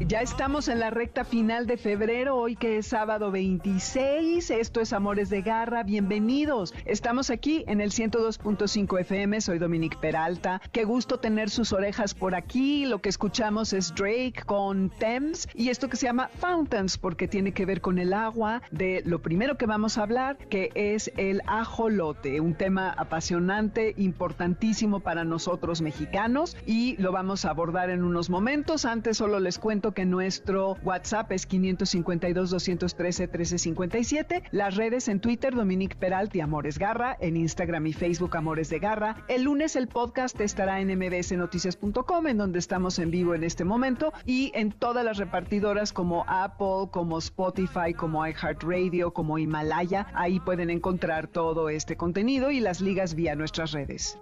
Ya estamos en la recta final de febrero, hoy que es sábado 26. Esto es Amores de Garra. Bienvenidos. Estamos aquí en el 102.5 FM. Soy Dominique Peralta. Qué gusto tener sus orejas por aquí. Lo que escuchamos es Drake con Thames y esto que se llama Fountains, porque tiene que ver con el agua. De lo primero que vamos a hablar, que es el ajolote, un tema apasionante, importantísimo para nosotros mexicanos y lo vamos a abordar en unos momentos. Antes solo les cuento que nuestro WhatsApp es 552-213-1357. Las redes en Twitter, Dominique Peralti, Amores Garra. En Instagram y Facebook, Amores de Garra. El lunes el podcast estará en mbsnoticias.com, en donde estamos en vivo en este momento. Y en todas las repartidoras como Apple, como Spotify, como iHeartRadio, como Himalaya. Ahí pueden encontrar todo este contenido y las ligas vía nuestras redes.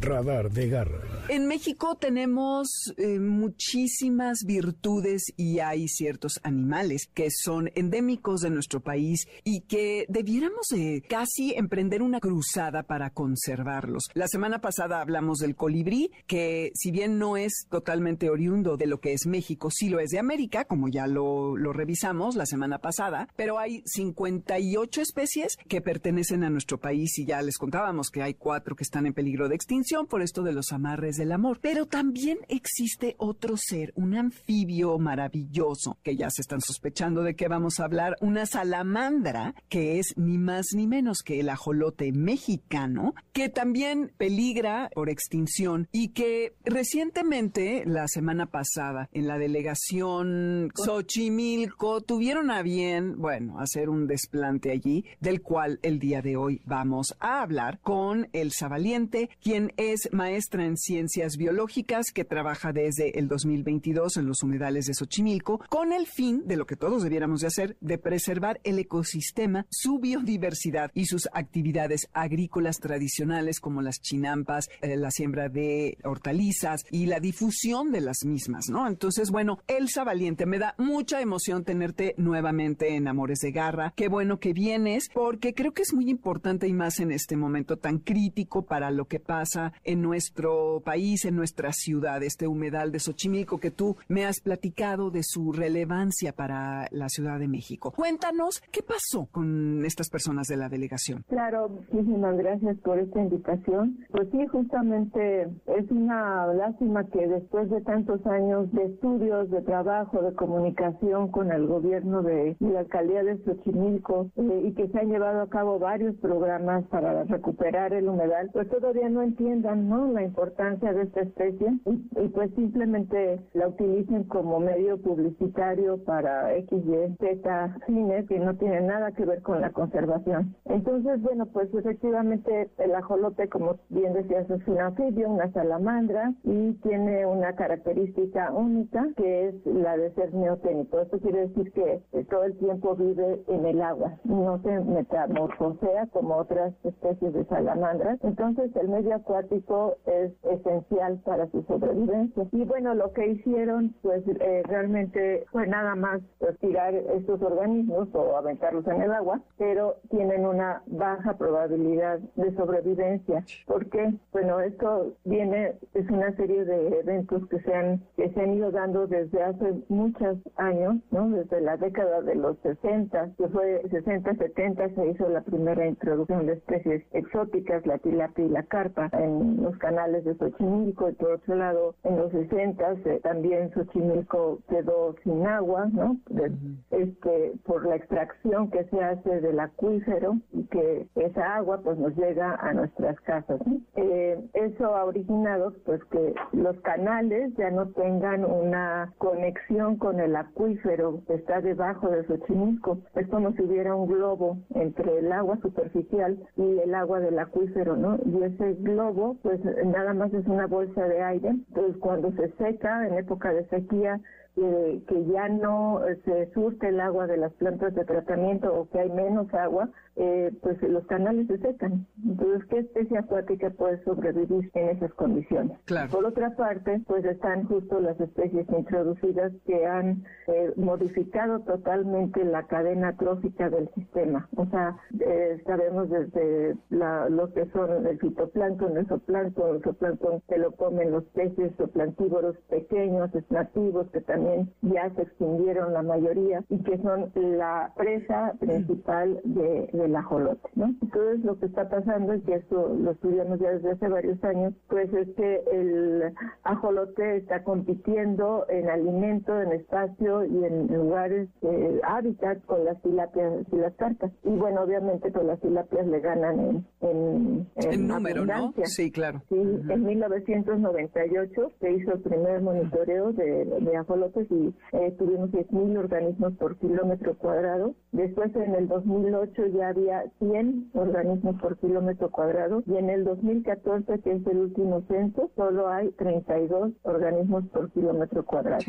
Radar de Garra. En México tenemos eh, muchísimas virtudes y hay ciertos animales que son endémicos de nuestro país y que debiéramos casi emprender una cruzada para conservarlos. La semana pasada hablamos del colibrí, que si bien no es totalmente oriundo de lo que es México, sí lo es de América, como ya lo revisamos la semana pasada, pero hay 58 especies que pertenecen a nuestro país y ya les contábamos que hay cuatro que están en peligro de extinción por esto de los amarres del amor. Pero también existe otro ser, un anfibio maravilloso, que ya se están sospechando de que vamos a hablar, una salamandra, que es ni más ni menos que el ajolote mexicano, que también peligra por extinción y que recientemente, la semana pasada, en la delegación Xochimilco, tuvieron a bien, bueno, hacer un desplante allí, del cual el día de hoy vamos a hablar con el Valiente, quien es maestra en ciencias biológicas que trabaja desde el 2022 en los humedales de Xochimilco con el fin de lo que todos debiéramos de hacer, de preservar el ecosistema, su biodiversidad y sus actividades agrícolas tradicionales como las chinampas, eh, la siembra de hortalizas y la difusión de las mismas, ¿no? Entonces, bueno, Elsa Valiente, me da mucha emoción tenerte nuevamente en Amores de Garra. Qué bueno que vienes porque creo que es muy importante y más en este momento tan crítico para lo que pasa en nuestro país, en nuestra ciudad, este humedal de Xochimilco que tú me has platicado de su relevancia para la Ciudad de México. Cuéntanos, ¿qué pasó con estas personas de la delegación? Claro, muchísimas gracias por esta invitación. Pues sí, justamente es una lástima que después de tantos años de estudios, de trabajo, de comunicación con el gobierno de la alcaldía de Xochimilco eh, y que se han llevado a cabo varios programas para recuperar el humedal, pues todavía no entiendo entiendan ¿no? la importancia de esta especie y, pues simplemente la utilicen como medio publicitario para X, Y, Z fines que no tienen nada que ver con la conservación. Entonces, bueno, pues efectivamente el ajolote, como bien decías, es un anfibio, una salamandra y tiene una característica única que es la de ser neoténico. Esto quiere decir que todo el tiempo vive en el agua, no se metamorfosea como otras especies de salamandras. Entonces, el medio acuático es esencial para su sobrevivencia. Y bueno, lo que hicieron pues eh, realmente fue nada más tirar estos organismos o aventarlos en el agua, pero tienen una baja probabilidad de sobrevivencia. ¿Por qué? Bueno, esto viene, es una serie de eventos que se han, que se han ido dando desde hace muchos años, ¿no? Desde la década de los 60, que fue 60, 70, se hizo la primera introducción de especies exóticas, la tilapia y la carpa en los canales de Xochimilco y por otro lado en los 60 eh, también Xochimilco quedó sin agua, ¿no? este por la extracción que se hace del acuífero y que esa agua pues nos llega a nuestras casas. Eh, eso ha originado pues que los canales ya no tengan una conexión con el acuífero que está debajo de Xochimilco. Es como si hubiera un globo entre el agua superficial y el agua del acuífero, ¿no? Y ese globo pues nada más es una bolsa de aire. Entonces cuando se seca, en época de sequía, que, que ya no se surte el agua de las plantas de tratamiento o que hay menos agua, eh, pues los canales se secan. Entonces, ¿qué especie acuática puede sobrevivir en esas condiciones? Por otra parte, pues están justo las especies introducidas que han eh, modificado totalmente la cadena trófica del sistema. O sea, eh, sabemos desde la, lo que son el fitoplancton, el zooplancton, el zooplancton que lo comen los peces plantívoros pequeños, nativos, que también ya se extinguieron la mayoría y que son la presa principal de el ajolote, ¿no? Entonces lo que está pasando es que esto lo estudiamos ya desde hace varios años, pues es que el ajolote está compitiendo en alimento, en espacio y en lugares, de hábitat con las tilapias y las cartas. Y bueno, obviamente con las tilapias le ganan en, en, número, ¿no? Sí, claro. Sí, en 1998 se hizo el primer monitoreo de, de ajolotes y eh, tuvimos 10.000 organismos por kilómetro cuadrado. Después en el 2008 ya había 100 organismos por kilómetro cuadrado y en el 2014, que es el último censo, solo hay 32 organismos por kilómetro cuadrado.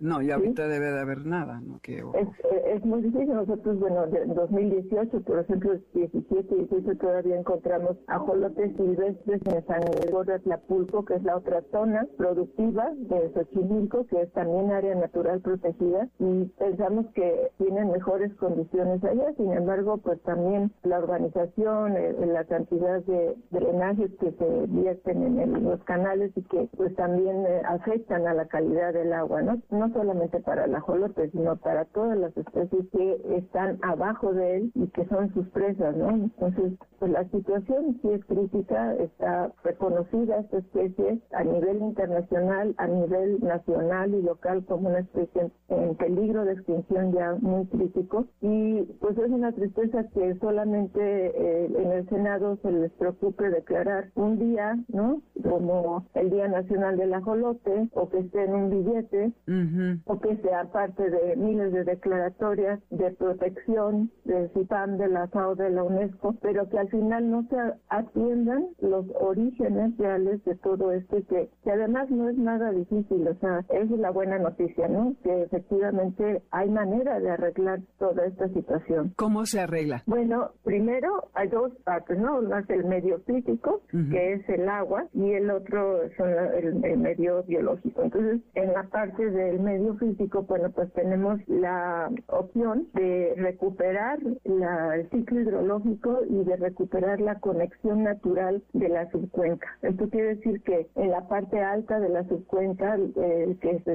No, y ahorita debe de haber nada, ¿no? es, es, muy difícil. Nosotros, bueno, en 2018, por ejemplo, 17 y 18 todavía encontramos ajolotes silvestres en San Gregorio Tlapulco, que es la otra zona productiva de Xochimilco, que es también área natural protegida, y pensamos que tienen mejores condiciones allá. Sin embargo, pues también la urbanización, eh, la cantidad de drenajes que se vierten en los canales y que pues también eh, afectan a la calidad del agua, ¿no? No solamente para el ajolote, sino para todas las especies que están abajo de él y que son sus presas, ¿no? Entonces, pues la situación sí es crítica, está reconocida esta especie a nivel internacional, a nivel nacional y local como una especie en peligro de extinción ya muy crítico. Y pues es una tristeza que solamente eh, en el Senado se les preocupe declarar un día, ¿no? Como el Día Nacional del Ajolote, o que esté en un billete, o que sea parte de miles de declaratorias de protección del CIPAM, de la FAO, de la UNESCO, pero que al final no se atiendan los orígenes reales de todo esto, que, que además no es nada difícil, o sea, es la buena noticia, ¿no? Que efectivamente hay manera de arreglar toda esta situación. ¿Cómo se arregla? Bueno, primero hay dos partes, ¿no? Uno es el medio físico, que es el agua, y el otro son el, medio biológico. Entonces, en la parte del medio físico, bueno, pues tenemos la opción de recuperar el ciclo hidrológico y de recuperar la conexión natural de la subcuenca. Esto quiere decir que en la parte alta de la subcuenca, eh, que es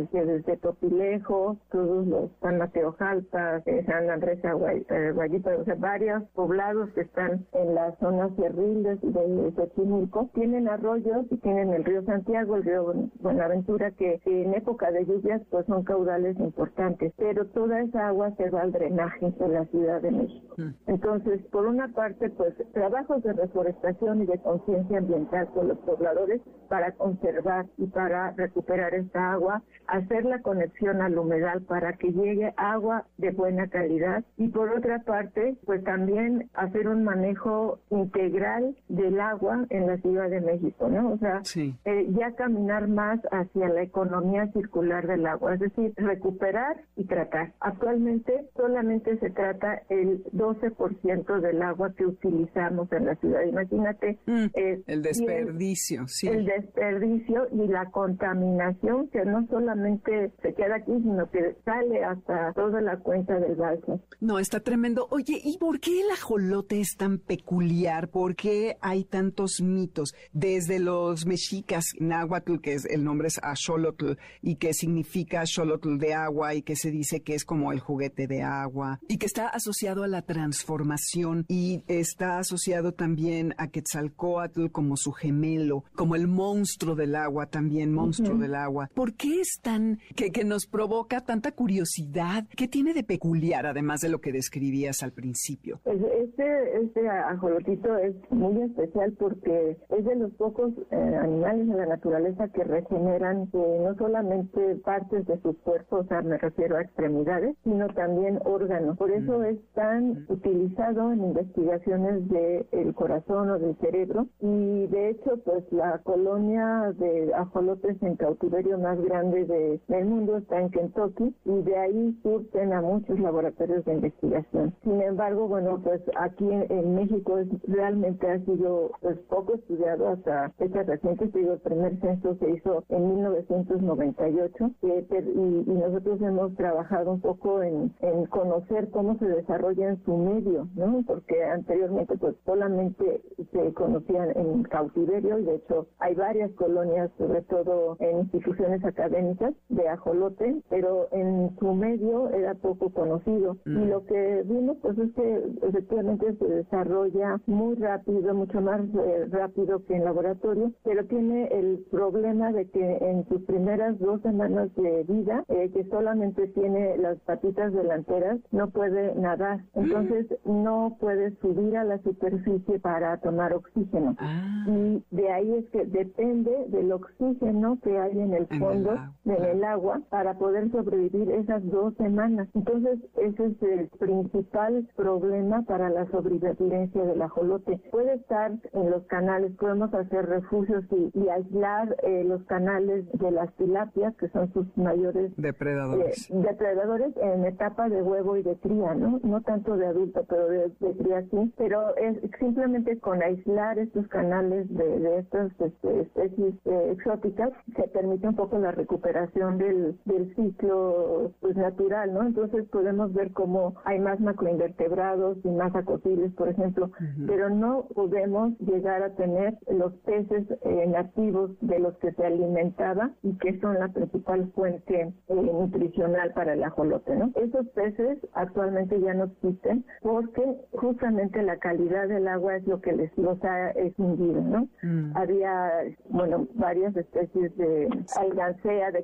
desde, Topilejo, todos los San Mateo Jalpa, eh, San Andrés eh, Guayita, o sea, varias poblados que están en las zonas cerriles de Xochimilco tienen arroyos y tienen el río Santiago, el río Buenaventura, que en época de lluvias pues son caudales importantes, pero toda esa agua se va al drenaje de la Ciudad de México. Mm. Entonces, por una parte, pues trabajos de reforestación y de conciencia ambiental con los pobladores para conservar y para recuperar esta agua, hacer la conexión al humedal para que llegue agua de buena calidad y por otra parte, pues también hacer un manejo integral del agua en la Ciudad de México, ¿no? O sea, eh, ya caminar más hacia la economía circular del agua, es decir, recuperar y tratar. Actualmente solamente se trata el 12% del agua que utilizamos en la ciudad. Imagínate. Mm, el desperdicio, sí. El desperdicio y la contaminación que no solamente se queda aquí, sino que sale hasta toda la cuenta del balsa. No, está tremendo. Oye, ¿y por qué el ajolote es tan peculiar? ¿Por qué hay tantos mitos? Desde los mexicas, náhuatl, que es, el nombre es axolotl, y que significa axolotl de agua, y que se dice que es como el juguete de agua, y que está asociado a la transformación, y está asociado también a Quetzalcoatl como su gemelo, como el monstruo del agua, también monstruo del agua. ¿Por qué es tan, que, que nos provoca tanta curiosidad? ¿Qué tiene de peculiar, además de lo que describías al principio? Pues este, este ajolotito es muy especial porque es de los pocos eh, animales de la naturaleza que regeneran eh, no solamente partes de su cuerpo, o sea, me refiero a extremidades, sino también órganos. Por eso mm. es tan mm. utilizado en investigaciones del corazón o del cerebro y de hecho, pues la colonia de ajolotes en cautiverio más grande de, el mundo está en Kentucky y de ahí surgen a muchos laboratorios de investigación. Sin embargo, bueno, pues aquí en, México realmente ha sido pues, poco estudiado hasta fechas recientes. Digo, el primer censo se hizo en 1998 y, nosotros hemos trabajado un poco en, en conocer cómo se desarrolla en su medio, ¿no? Porque anteriormente pues solamente se conocían en cautiverio y de hecho hay varias colonias, sobre todo en instituciones académicas de ajolote, pero en su medio era poco conocido. Y mm. lo que vimos pues es que efectivamente se desarrolla muy rápido, mucho más eh, rápido que en laboratorio, pero tiene el problema de que en sus primeras dos semanas de vida, eh, que solamente tiene las patitas delanteras, no puede nadar. Entonces no puede subir a la superficie para tomar oxígeno. Ah. Y de ahí es que depende del oxígeno que hay en el fondo, en el agua, para poder sobrevivir esas dos semanas. Entonces ese es el principal problema para la sobrevivencia del ajolote. Puede estar en los canales, podemos hacer refugios y, aislar eh, los canales de las tilapias, que son sus mayores depredadores. Eh, depredadores en etapa de huevo y de cría, ¿no? No tanto de adulto, pero de, cría sí. Pero es simplemente con aislar estos canales de, estas este, especies eh, exóticas se permite un poco la recuperación del, del ciclo pues, natural, ¿no? Entonces podemos ver cómo hay más macroinvertebrados y más acosiles, por ejemplo, pero no podemos llegar a tener los peces eh, nativos de los que se alimentaba y que son la principal fuente eh, nutricional para el ajolote, ¿no? Esos peces actualmente ya no existen porque justamente la calidad del agua es lo que les los ha extinguido, ¿no? Mm. Había, bueno, varias especies de algancea, de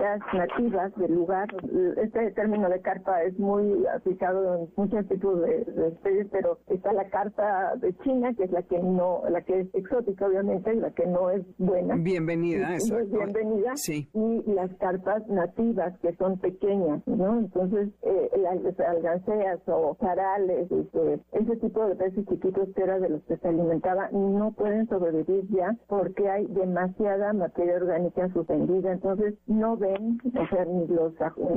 carpitas nativas del lugar. Este término de carpa es muy aplicado en muchos tipos de, especies, pero está la carpa de China, que es la que no, la que es exótica, obviamente, y la que no es buena. Bienvenida, eso. Bienvenida. Sí. Y las carpas nativas, que son pequeñas, ¿no? Entonces, eh, las alganceas o charales, este, ese tipo de peces chiquitos que era de los que se alimentaba, no pueden sobrevivir ya porque hay demasiada materia orgánica suspendida. Entonces, no ven, o sea, ni los,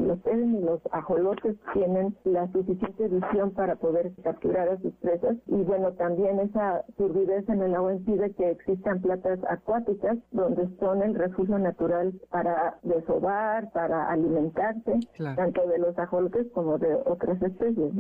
los peces ni los ajolotes tienen la suficiente visión para poder capturar a sus presas. Y bueno, también esa turbidez en el agua impide que existan plantas acuáticas donde son el refugio natural para desovar, para alimentarse, tanto de los ajolotes como de otras especies.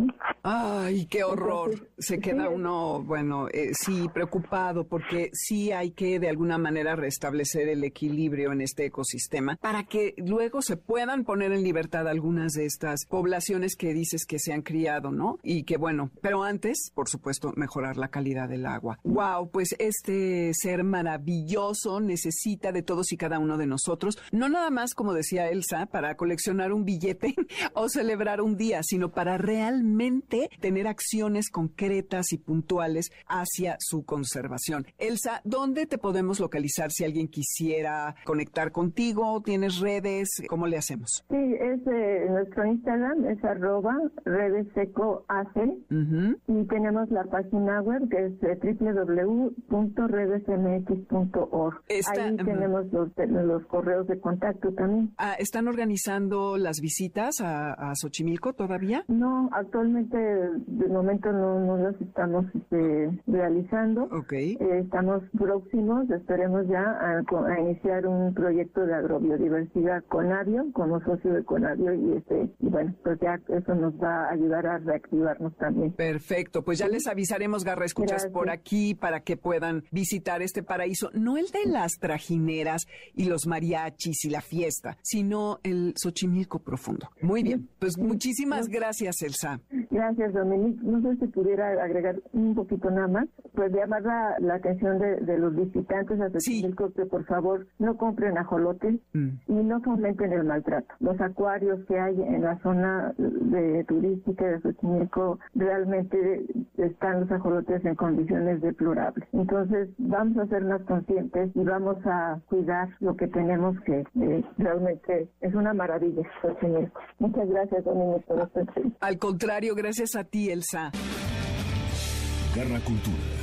¡Ay, qué horror! Se queda uno, bueno, eh, sí, preocupado porque sí hay que de alguna manera restablecer el equilibrio en este ecosistema para que luego se puedan poner en libertad algunas de estas poblaciones que dices que se han criado, ¿no? Y que bueno, pero antes, por supuesto, mejorar la calidad del agua. Wow, pues este ser maravilloso necesita de todos y cada uno de nosotros, no nada más como decía Elsa, para coleccionar un billete o celebrar un día, sino para realmente tener acciones concretas y puntuales hacia su conservación. Elsa, ¿dónde te podemos localizar si alguien quisiera conectar contigo? ¿Tienes redes? ¿Cómo le hacemos? Sí, es eh, nuestro Instagram, es arroba redesecoac y tenemos la página web que es eh, www.redesmx.org. Ahí tenemos los, los, correos de contacto también. Ah, ¿Están organizando las visitas a, Xochimilco todavía? No, actualmente de momento no, no las estamos este, realizando. Okay. Eh, estamos próximos, esperemos ya a, iniciar un proyecto de agrobiodiversidad con Avio, como socio de Conavio y este y bueno, pues ya eso nos va a ayudar a reactivarnos también. Perfecto, pues ya les avisaremos, Garra Escuchas, por aquí para que puedan visitar este paraíso, no el de las trajineras y los mariachis y la fiesta, sino el Xochimilco profundo. Muy bien, pues muchísimas gracias, Elsa. Gracias, Dominique. No sé si pudiera agregar un poquito nada más, pues llamar la, la atención de, los visitantes a Xochimilco que por favor no compren ajolotes mm. y no fomenten el maltrato. Los acuarios que hay en la zona de turística de Xochimilco realmente están los ajolotes en condiciones deplorables. Entonces vamos a ser más conscientes y vamos a cuidar lo que tenemos que eh, realmente es una maravilla Xochimilco. Muchas gracias, Dominique, por Al contrario, gracias a ti, Elsa. Garra Cultura.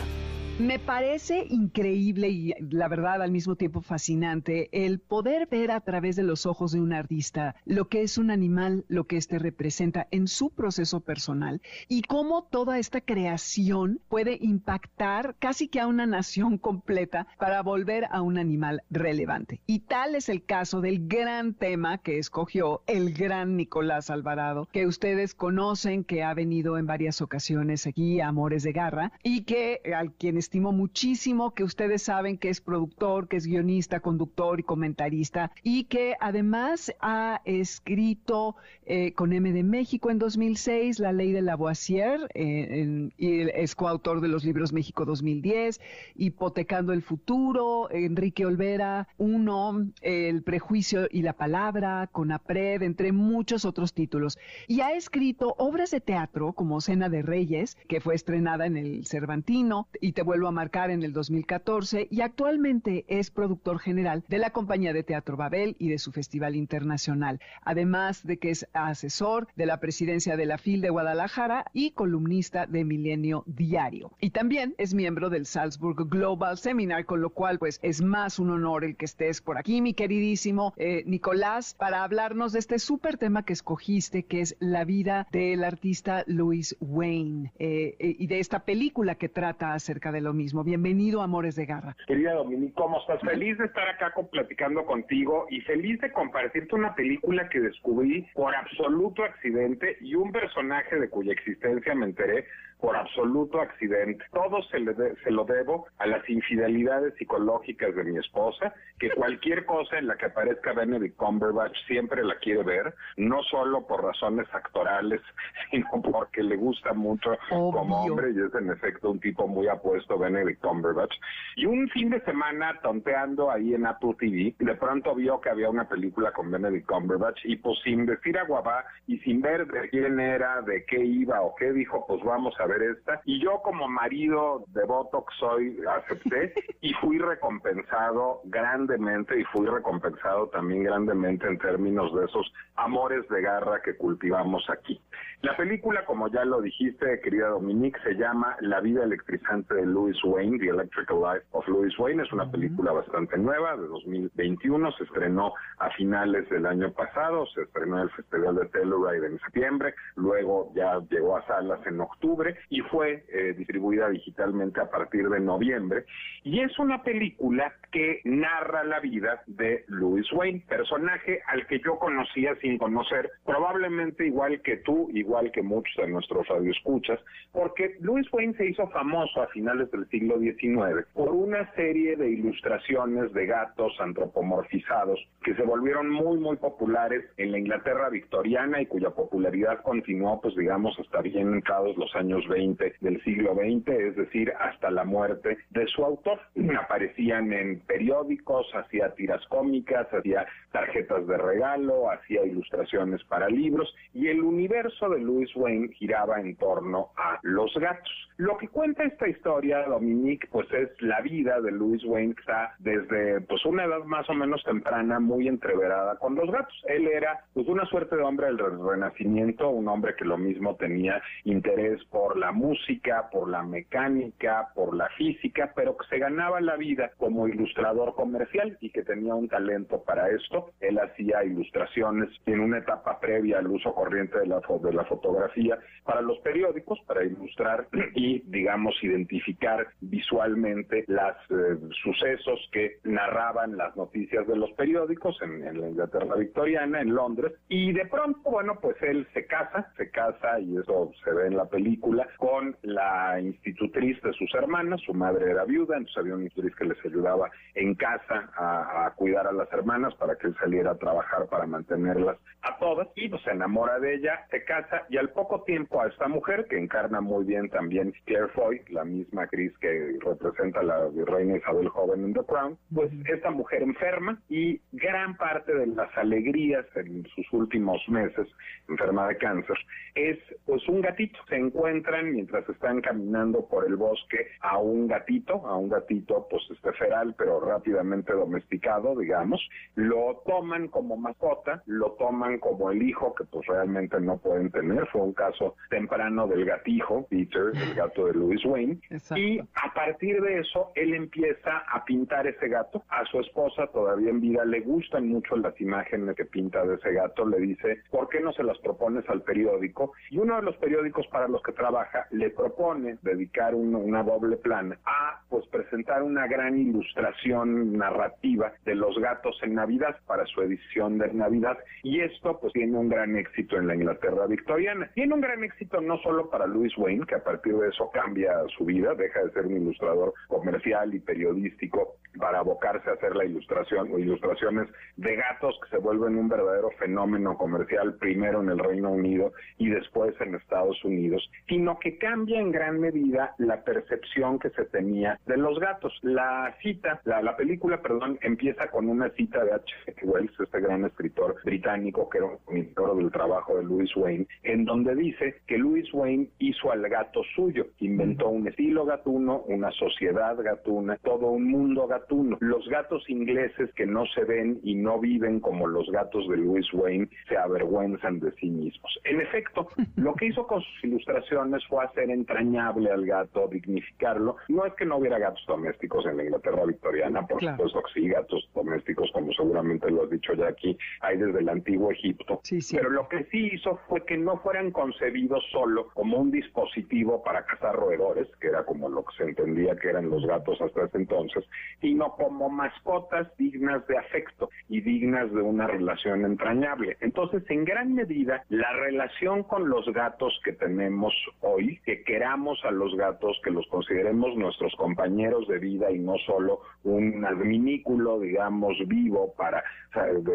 Me parece increíble y la verdad al mismo tiempo fascinante el poder ver a través de los ojos de un artista lo que es un animal, lo que éste representa en su proceso personal y cómo toda esta creación puede impactar casi que a una nación completa para volver a un animal relevante. Y tal es el caso del gran tema que escogió el gran Nicolás Alvarado, que ustedes conocen, que ha venido en varias ocasiones aquí a Amores de Garra y que al quienes estimo muchísimo, que ustedes saben que es productor, que es guionista, conductor y comentarista, y que además ha escrito eh, con M de México en 2006 La Ley de Lavoisier, eh, y es coautor de los libros México 2010, Hipotecando el Futuro, Enrique Olvera, Uno, El Prejuicio y la Palabra, con APRED, entre muchos otros títulos. Y ha escrito obras de teatro como Cena de Reyes, que fue estrenada en el Cervantino, y te vuelvo a marcar en el 2014 y actualmente es productor general de la compañía de Teatro Babel y de su Festival Internacional, además de que es asesor de la presidencia de la FIL de Guadalajara y columnista de Milenio Diario. Y también es miembro del Salzburg Global Seminar, con lo cual pues es más un honor el que estés por aquí, mi queridísimo eh, Nicolás, para hablarnos de este súper tema que escogiste, que es la vida del artista Louis Wayne eh, eh, y de esta película que trata acerca de lo mismo. Bienvenido, Amores de Garra. Querida Dominique, ¿cómo estás? Feliz de estar acá platicando contigo y feliz de compartirte una película que descubrí por absoluto accidente y un personaje de cuya existencia me enteré por absoluto accidente. Todo se, le se lo debo a las infidelidades psicológicas de mi esposa, que cualquier cosa en la que aparezca Benedict Cumberbatch siempre la quiere ver, no solo por razones actorales, sino porque le gusta mucho como hombre y es en efecto un tipo muy apuesto Benedict Cumberbatch. Y un fin de semana tonteando ahí en Apple TV, de pronto vio que había una película con Benedict Cumberbatch y pues sin decir a guabá y sin ver de quién era, de qué iba o qué dijo, pues vamos a ver esta. Y yo como marido devoto que soy, acepté y fui recompensado grandemente y fui recompensado también grandemente en términos de esos amores de garra que cultivamos aquí. La película, como ya lo dijiste, querida Dominique, se llama La vida electrizante de Louis Wayne, The Electrical Life of Louis Wayne. Es una película bastante nueva, de 2021. Se estrenó a finales del año pasado, se estrenó en el Festival de Telluride en septiembre, luego ya llegó a salas en octubre y fue eh, distribuida digitalmente a partir de noviembre. Y es una película que narra la vida de Louis Wayne, personaje al que yo conocía sin conocer, probablemente igual que tú, igual que muchos de nuestros radioescuchas, porque Louis Wayne se hizo famoso a finales del siglo XIX por una serie de ilustraciones de gatos antropomorfizados que se volvieron muy, muy populares en la Inglaterra victoriana y cuya popularidad continuó, pues digamos, hasta bien entrados los años 20 del siglo XX, es decir, hasta la muerte de su autor. Aparecían en periódicos, hacía tiras cómicas, hacía tarjetas de regalo, hacía ilustraciones para libros y el universo de Louis Wayne giraba en torno a los gatos. Lo que cuenta esta historia, Dominique, pues es la vida de Louis Wayne que está desde pues una edad más o menos temprana muy entreverada con los gatos. Él era pues una suerte de hombre del renacimiento, un hombre que lo mismo tenía interés por la música, por la mecánica, por la física, pero que se ganaba la vida como ilustrador comercial y que tenía un talento para esto. Él hacía ilustraciones en una etapa previa al uso corriente de la, de la fotografía para los periódicos, para ilustrar y, digamos, identificar visualmente los eh, sucesos que narraban las noticias de los periódicos en, la Inglaterra victoriana, en Londres. Y de pronto, bueno, pues él se casa, se casa, y eso se ve en la película, con la institutriz de sus hermanas, su madre era viuda, entonces había una institutriz que les ayudaba en casa a, cuidar a las hermanas para que él saliera a trabajar para mantenerlas a todas, y pues se enamora de ella, se casa, y al poco tiempo a esta mujer, que encarna muy bien también Claire Foy, la misma actriz que representa a la reina Isabel joven en The Crown, pues esta mujer enferma y gran parte de las alegrías en sus últimos meses, enferma de cáncer, es pues un gatito. Se encuentran mientras están caminando por el bosque a un gatito, a un gatito pues este feral pero rápidamente domesticado, digamos, lo toman como mascota, lo toman como el hijo que pues realmente no pueden tener, fue un caso temprano del gatijo, Peter, el gato de Louis Wayne, y Y a partir de eso, él empieza a pintar ese gato. A su esposa, todavía en vida, le gustan mucho las imágenes que pinta de ese gato. Le dice, ¿por qué no se las propones al periódico? Y uno de los periódicos para los que trabaja le propone dedicar una doble plana a pues presentar una gran ilustración narrativa de los gatos en Navidad para su edición de Navidad. Y esto pues tiene un gran éxito en la Inglaterra victoriana. Tiene un gran éxito no solo para Louis Wayne, que a partir de eso cambia su vida, deja de ser un ilustrador comercial y periodístico para abocarse a hacer la ilustración o ilustraciones de gatos que se vuelven un verdadero fenómeno comercial primero en el Reino Unido y después en Estados Unidos, sino que cambia en gran medida la percepción que se tenía de los gatos. La cita, la, la película, perdón, empieza con una cita de H. Wells, este gran escritor británico que era un del trabajo de Louis Wayne, en donde dice que Louis Wayne hizo al gato suyo, inventó un estilo gatuno, una sociedad gatuna, todo un mundo gatuno. Los gatos ingleses que no se ven y no viven como los gatos de Louis Wayne se avergüenzan de sí mismos. En efecto, lo que hizo con sus ilustraciones fue hacer entrañable al gato, dignificarlo. No es que no hubiera gatos domésticos en la Inglaterra victoriana, por supuesto que sí, gatos domésticos, como seguramente lo has dicho ya aquí, hay desde el antiguo Egipto. Pero lo que sí hizo fue que no fueran concebidos solo como un dispositivo para cazar roedores, que era como lo que se entendía que eran los gatos hasta ese entonces, sino como mascotas dignas de afecto y dignas de una relación entrañable. Entonces, en gran medida, la relación con los gatos que tenemos hoy, que queramos a los gatos, que los consideremos nuestros compañeros de vida y no solo un adminículo, digamos, vivo para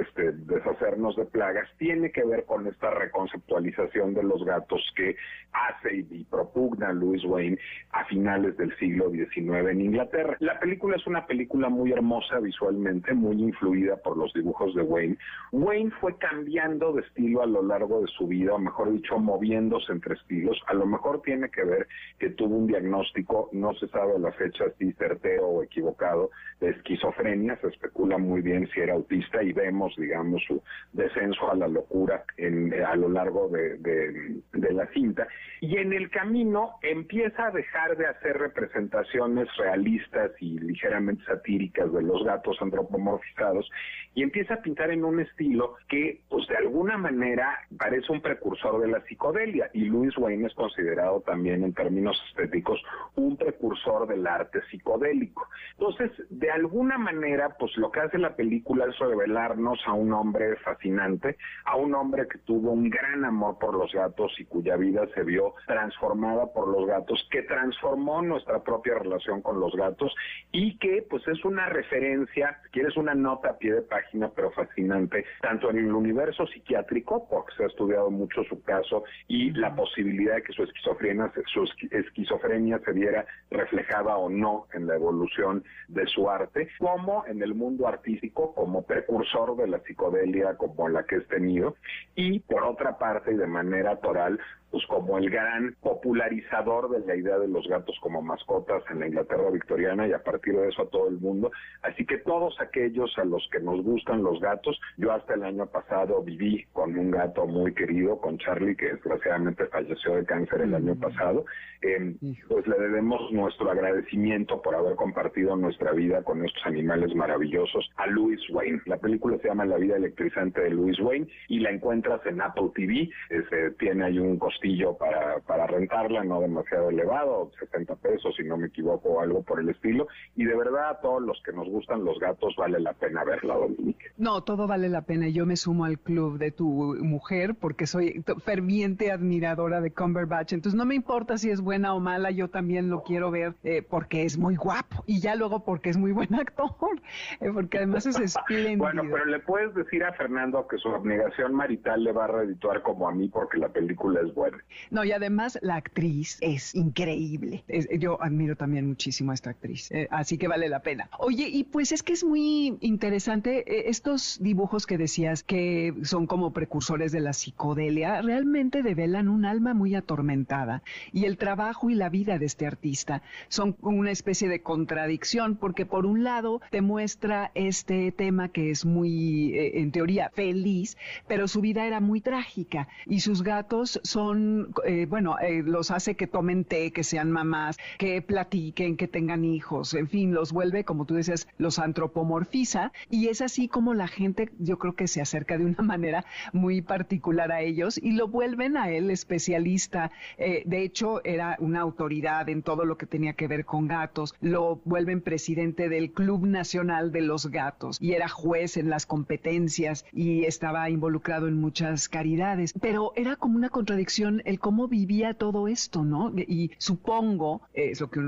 este, deshacernos de plagas, tiene que ver con esta reconceptualización de los gatos que hace y, propugna Louis Wayne a finales del siglo XIX en Inglaterra. La película es una película muy hermosa visualmente, muy influida por los dibujos de Wayne. Wayne fue cambiando de estilo a lo largo de su vida, o mejor dicho, moviéndose entre estilos. A lo mejor tiene que ver que tuvo un diagnóstico, no se sabe la fecha si certero o equivocado, de esquizofrenia. Se especula muy bien si era autista y vemos, digamos, su descenso a la locura a lo largo de, de la cinta. Y en el camino empieza a dejar de hacer representaciones realistas y ligeramente satíricas de los gatos antropomorfizados y empieza a pintar en un estilo que, pues de alguna manera, parece un precursor de la psicodelia. Y Louis Wayne es considerado también en términos estéticos un precursor del arte psicodélico. Entonces, de alguna manera, pues lo que hace la película es revelarnos a un hombre fascinante, a un hombre que tuvo un gran amor por los gatos y cuya vida se vio transformada por los gatos, que transformó nuestra propia relación con los gatos y que pues es una referencia, quieres una nota a pie de página, pero fascinante, tanto en el universo psiquiátrico, porque se ha estudiado mucho su caso y la posibilidad de que su esquizofrenia, su esquizofrenia se viera reflejada o no en la evolución de su arte, como en el mundo artístico, como precursor de la psicodelia como la que es tenido, y por otra parte y de manera toral, pues como el gran popularizador de la idea de los gatos como mascotas en la Inglaterra victoriana y a partir de eso a todo el mundo. Así que todos aquellos a los que nos gustan los gatos, yo hasta el año pasado viví con un gato muy querido, con Charlie, que desgraciadamente falleció de cáncer el año pasado, eh, pues le debemos nuestro agradecimiento por haber compartido nuestra vida con estos animales maravillosos a Louis Wayne. La película se llama La vida electrizante de Louis Wayne y la encuentras en Apple TV, este, tiene ahí un costo para, para rentarla, no demasiado elevado, 70 pesos si no me equivoco o algo por el estilo. Y de verdad todos los que nos gustan los gatos vale la pena verla, Dominique. No, todo vale la pena. Yo me sumo al club de tu mujer porque soy ferviente admiradora de Cumberbatch. Entonces no me importa si es buena o mala, yo también lo quiero ver eh, porque es muy guapo y ya luego porque es muy buen actor, eh, porque además es espléndido. Bueno, pero le puedes decir a Fernando que su abnegación marital le va a redituar como a mí porque la película es buena. No, y además la actriz es increíble. yo admiro también muchísimo a esta actriz, eh, así que vale la pena. Oye, y pues es que es muy interesante eh, estos dibujos que decías que son como precursores de la psicodelia, realmente develan un alma muy atormentada y el trabajo y la vida de este artista son una especie de contradicción porque por un lado te muestra este tema que es muy, eh, en teoría, feliz, pero su vida era muy trágica y sus gatos son eh, bueno, los hace que tomen té, que sean mamás, que platiquen, que tengan hijos, en fin, los vuelve, como tú decías, los antropomorfiza y es así como la gente, yo creo que se acerca de una manera muy particular a ellos y lo vuelven a él especialista. Eh, de hecho, era una autoridad en todo lo que tenía que ver con gatos. Lo vuelven presidente del Club Nacional de los Gatos y era juez en las competencias y estaba involucrado en muchas caridades. Pero era como una contradicción el cómo vivía todo esto, ¿no? Y supongo, es lo que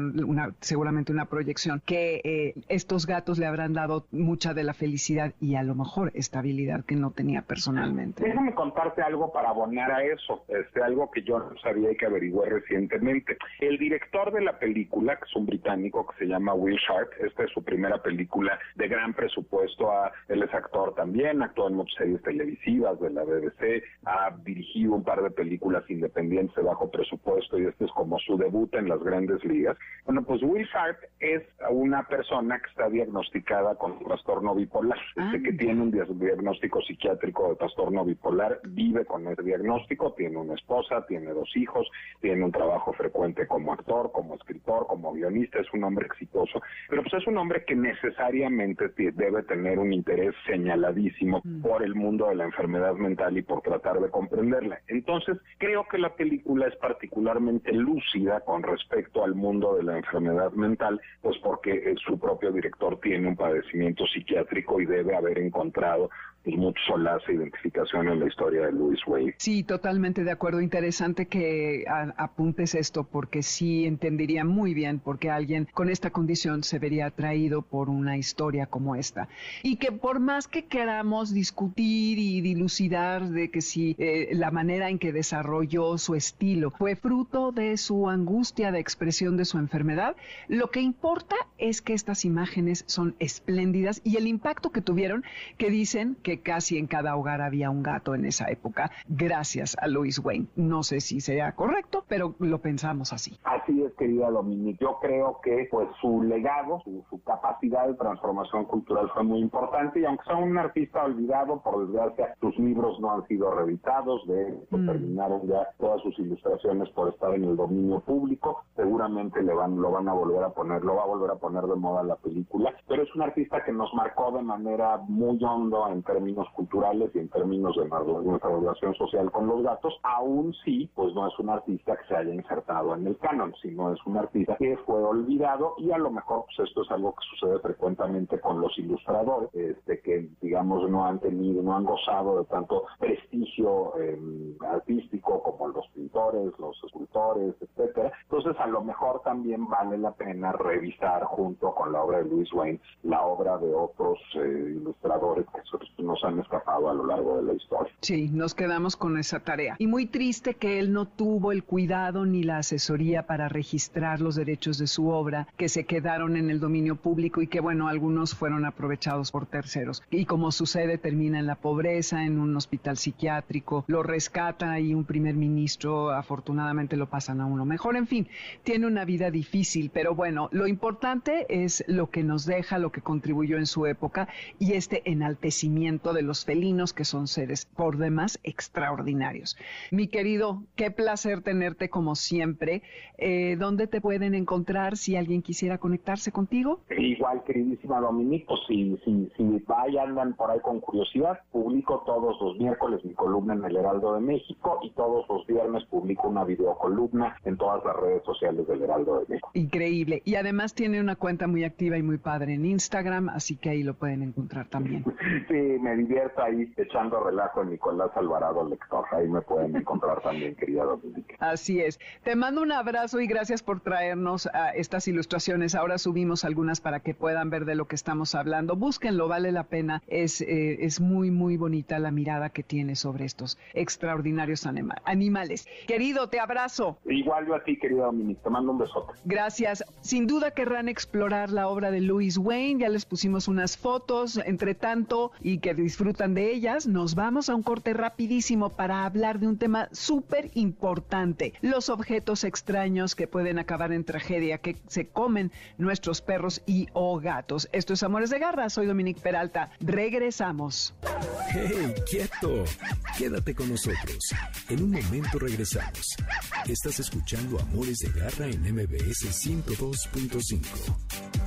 seguramente una proyección, que eh, estos gatos le habrán dado mucha de la felicidad y a lo mejor estabilidad que no tenía personalmente. Déjame contarte algo para abonar a eso, este, algo que yo no sabía y que averigué recientemente. El director de la película, que es un británico que se llama Will Sharp, esta es su primera película de gran presupuesto, a, él es actor también, actuó en muchas series televisivas de la BBC, ha dirigido un par de películas independientes de bajo presupuesto y este es como su debut en las grandes ligas. Bueno, pues Will Sharp es una persona que está diagnosticada con trastorno bipolar, este, que ah. tiene un diagnóstico psiquiátrico de trastorno bipolar, vive con ese diagnóstico, tiene una esposa, tiene dos hijos, tiene un trabajo frecuente como actor, como escritor, como guionista, es un hombre exitoso, pero pues es un hombre que necesariamente debe tener un interés señaladísimo mm. por el mundo de la enfermedad mental y por tratar de comprenderla. Entonces, creo que la película es particularmente lúcida con respecto al mundo de la enfermedad mental, pues porque eh, propio director tiene un padecimiento psiquiátrico y debe haber encontrado y mucho solace, identificación en la historia de Louis Wade. Sí, totalmente de acuerdo. Interesante que apuntes esto porque sí entendería muy bien por qué alguien con esta condición se vería atraído por una historia como esta. Y que por más que queramos discutir y dilucidar de que si eh, la manera en que desarrolló su estilo fue fruto de su angustia de expresión de su enfermedad, lo que importa es que estas imágenes son espléndidas y el impacto que tuvieron, que dicen que casi en cada hogar había un gato en esa época, gracias a Louis Wayne. No sé si sea correcto, pero lo pensamos así. Así es, querida Dominique. Yo creo que pues su legado, su, capacidad de transformación cultural fue muy importante y aunque sea un artista olvidado, por desgracia, sus libros no han sido reeditados, de hecho mm. terminaron ya todas sus ilustraciones por estar en el dominio público, seguramente le van, lo van a volver a poner, lo va a volver a poner de moda la película, pero es un artista que nos marcó de manera muy hondo en términos términos culturales y en términos de nuestra relación social con los gatos, aún sí, pues no es un artista que se haya insertado en el canon, sino es un artista que fue olvidado y a lo mejor pues esto es algo que sucede frecuentemente con los ilustradores, este, que digamos no han tenido, no han gozado de tanto prestigio em, artístico como los pintores, los escultores, etcétera. Entonces a lo mejor también vale la pena revisar junto con la obra de Louis Wayne la obra de otros eh, ilustradores que no han escapado a lo largo de la historia. Sí, nos quedamos con esa tarea. Y muy triste que él no tuvo el cuidado ni la asesoría para registrar los derechos de su obra, que se quedaron en el dominio público y que, bueno, algunos fueron aprovechados por terceros. Y como sucede, termina en la pobreza, en un hospital psiquiátrico, lo rescata y un primer ministro, afortunadamente, lo pasan a uno mejor. En fin, tiene una vida difícil, pero bueno, lo importante es lo que nos deja, lo que contribuyó en su época y este enaltecimiento de los felinos, que son seres por demás extraordinarios. Mi querido, qué placer tenerte como siempre. Eh, ¿Dónde te pueden encontrar si alguien quisiera conectarse contigo? Igual, queridísima Dominique, pues si, si, si vayan, andan por ahí con curiosidad, publico todos los miércoles mi columna en el Heraldo de México y todos los viernes publico una videocolumna en todas las redes sociales del Heraldo de México. Increíble. Y además tiene una cuenta muy activa y muy padre en Instagram, así que ahí lo pueden encontrar también. sí, me divierto ahí echando relajo en Nicolás Alvarado Lector. Ahí me pueden encontrar también, querida Dominique. Así es. Te mando un abrazo y gracias por traernos a estas ilustraciones. Ahora subimos algunas para que puedan ver de lo que estamos hablando. Búsquenlo, vale la pena. Es, eh, es muy, muy bonita la mirada que tiene sobre estos extraordinarios animales. Querido, te abrazo. Igual yo a ti, querida Dominique. Te mando un besote. Gracias. Sin duda querrán explorar la obra de Louis Wayne. Ya les pusimos unas fotos. Entre tanto, y que disfrutan de ellas, nos vamos a un corte rapidísimo para hablar de un tema súper importante, los objetos extraños que pueden acabar en tragedia, que se comen nuestros perros y o gatos. Esto es Amores de Garra, soy Dominique Peralta. Regresamos. Hey, quieto. Quédate con nosotros. En un momento regresamos. Estás escuchando Amores de Garra en MBS 102.5.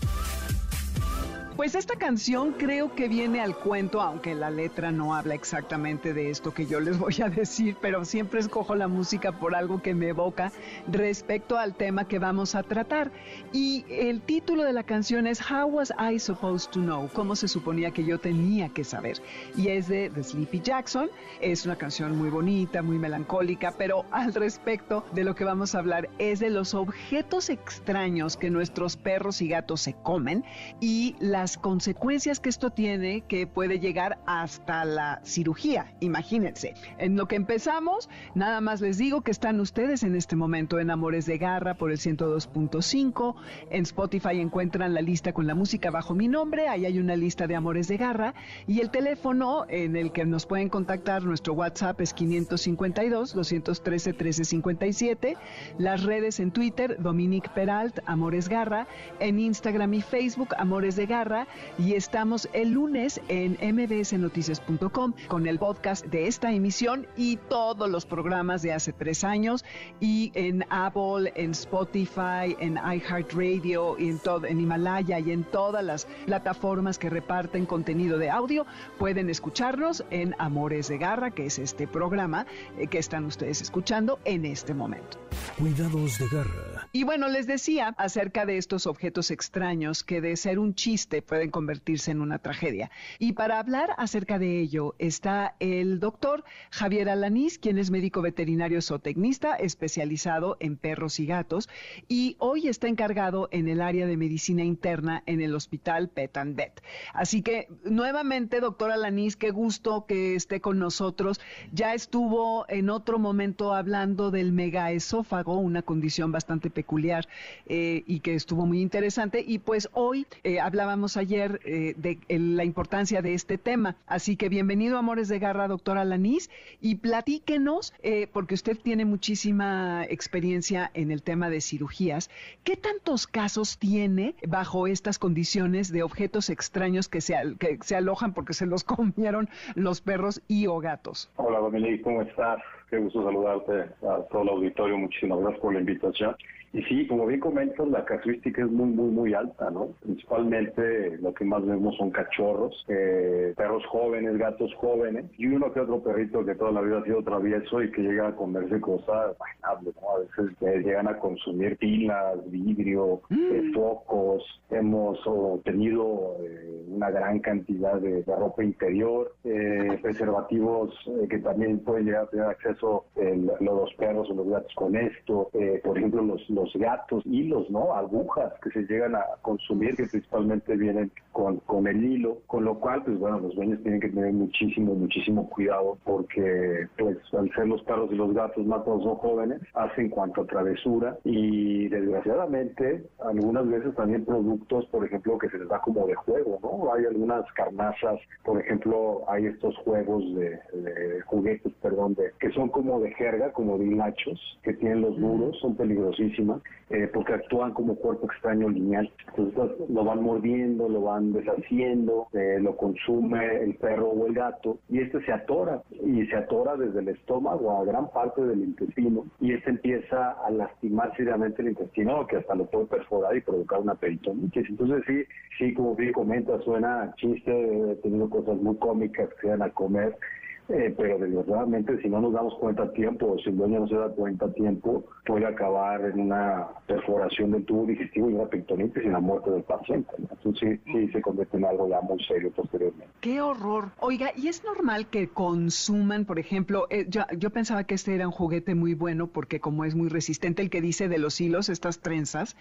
Pues esta canción creo que viene al cuento, aunque la letra no habla exactamente de esto que yo les voy a decir, pero siempre escojo la música por algo que me evoca respecto al tema que vamos a tratar. Y el título de la canción es How Was I Supposed to Know? ¿Cómo se suponía que yo tenía que saber? Y es de The Sleepy Jackson. Es una canción muy bonita, muy melancólica, pero al respecto de lo que vamos a hablar es de los objetos extraños que nuestros perros y gatos se comen y las consecuencias que esto tiene, que puede llegar hasta la cirugía, imagínense. En lo que empezamos, nada más les digo que están ustedes en este momento en Amores de Garra por el 102.5, en Spotify encuentran la lista con la música bajo mi nombre, ahí hay una lista de Amores de Garra, y el teléfono en el que nos pueden contactar, nuestro WhatsApp es 552-213-1357, las redes en Twitter, Dominique Peralt, Amores Garra, en Instagram y Facebook, Amores de Garra, y estamos el lunes en mbsnoticias.com con el podcast de esta emisión y todos los programas de hace tres años y en Apple, en Spotify, en iHeartRadio, en, todo, en Himalaya y en todas las plataformas que reparten contenido de audio. Pueden escucharnos en Amores de Garra, que es este programa eh, que están ustedes escuchando en este momento. Cuidados de Garra. Y bueno, les decía acerca de estos objetos extraños que de ser un chiste pueden convertirse en una tragedia. Y para hablar acerca de ello está el doctor Javier Alanís, quien es médico veterinario zootecnista especializado en perros y gatos y hoy está encargado en el área de medicina interna en el hospital Pet and Vet. Así que nuevamente, doctor Alanís, qué gusto que esté con nosotros. Ya estuvo en otro momento hablando del megaesófago, una condición bastante peculiar eh, y que estuvo muy interesante. Y pues hoy eh, hablábamos ayer eh, de la importancia de este tema. Así que bienvenido, Amores de Garra, doctora Lanís, y platíquenos, eh, porque usted tiene muchísima experiencia en el tema de cirugías, ¿qué tantos casos tiene bajo estas condiciones de objetos extraños que se, que se alojan porque se los comieron los perros y o gatos? Hola, Dominique, ¿cómo estás? Qué gusto saludarte a todo el auditorio. Muchísimas gracias por la invitación. Y sí, como bien comentas, la casuística es muy, muy, muy alta, ¿no? Principalmente lo que más vemos son cachorros, eh, perros jóvenes, gatos jóvenes, y uno que otro perrito que toda la vida ha sido travieso y que llega a comerse cosas imaginables, ¿no? A veces eh, llegan a consumir pilas, vidrio, eh, mm. focos. Hemos tenido una gran cantidad de, ropa interior, preservativos que también pueden llegar a tener acceso los perros o los gatos con esto. por ejemplo, los los gatos, hilos, ¿no? Agujas que se llegan a consumir, que principalmente vienen con, con el hilo, con lo cual, pues bueno, los dueños tienen que tener muchísimo, muchísimo cuidado porque, pues, al ser los perros y los gatos más todos son jóvenes, hacen cuanto a travesura y desgraciadamente algunas veces también productos, por ejemplo, que se les da como de juego, ¿no? Hay algunas carnazas, por ejemplo, hay estos juegos de, juguetes, perdón, de, que son como de jerga, como de hinachos, que tienen los muros, son peligrosísimos eh, porque actúan como cuerpo extraño lineal. Entonces lo van mordiendo, lo van deshaciendo, eh, lo consume el perro o el gato y este se atora y se atora desde el estómago a gran parte del intestino y este empieza a lastimar seriamente el intestino que hasta lo puede perforar y provocar una peritonitis. Entonces sí, sí, como bien comenta, suena chiste, he tenido cosas muy cómicas que se van a comer eh, pero desgraciadamente si no nos damos cuenta a tiempo o si el dueño no se da cuenta a tiempo, puede acabar en una perforación del tubo digestivo y una peritonitis y la muerte del paciente. Entonces sí, sí se convierte en algo ya muy serio posteriormente. ¡Qué horror! Oiga, ¿y es normal que consuman, por ejemplo, eh, yo, yo pensaba que este era un juguete muy bueno porque como es muy resistente el que dice de los hilos, estas trenzas,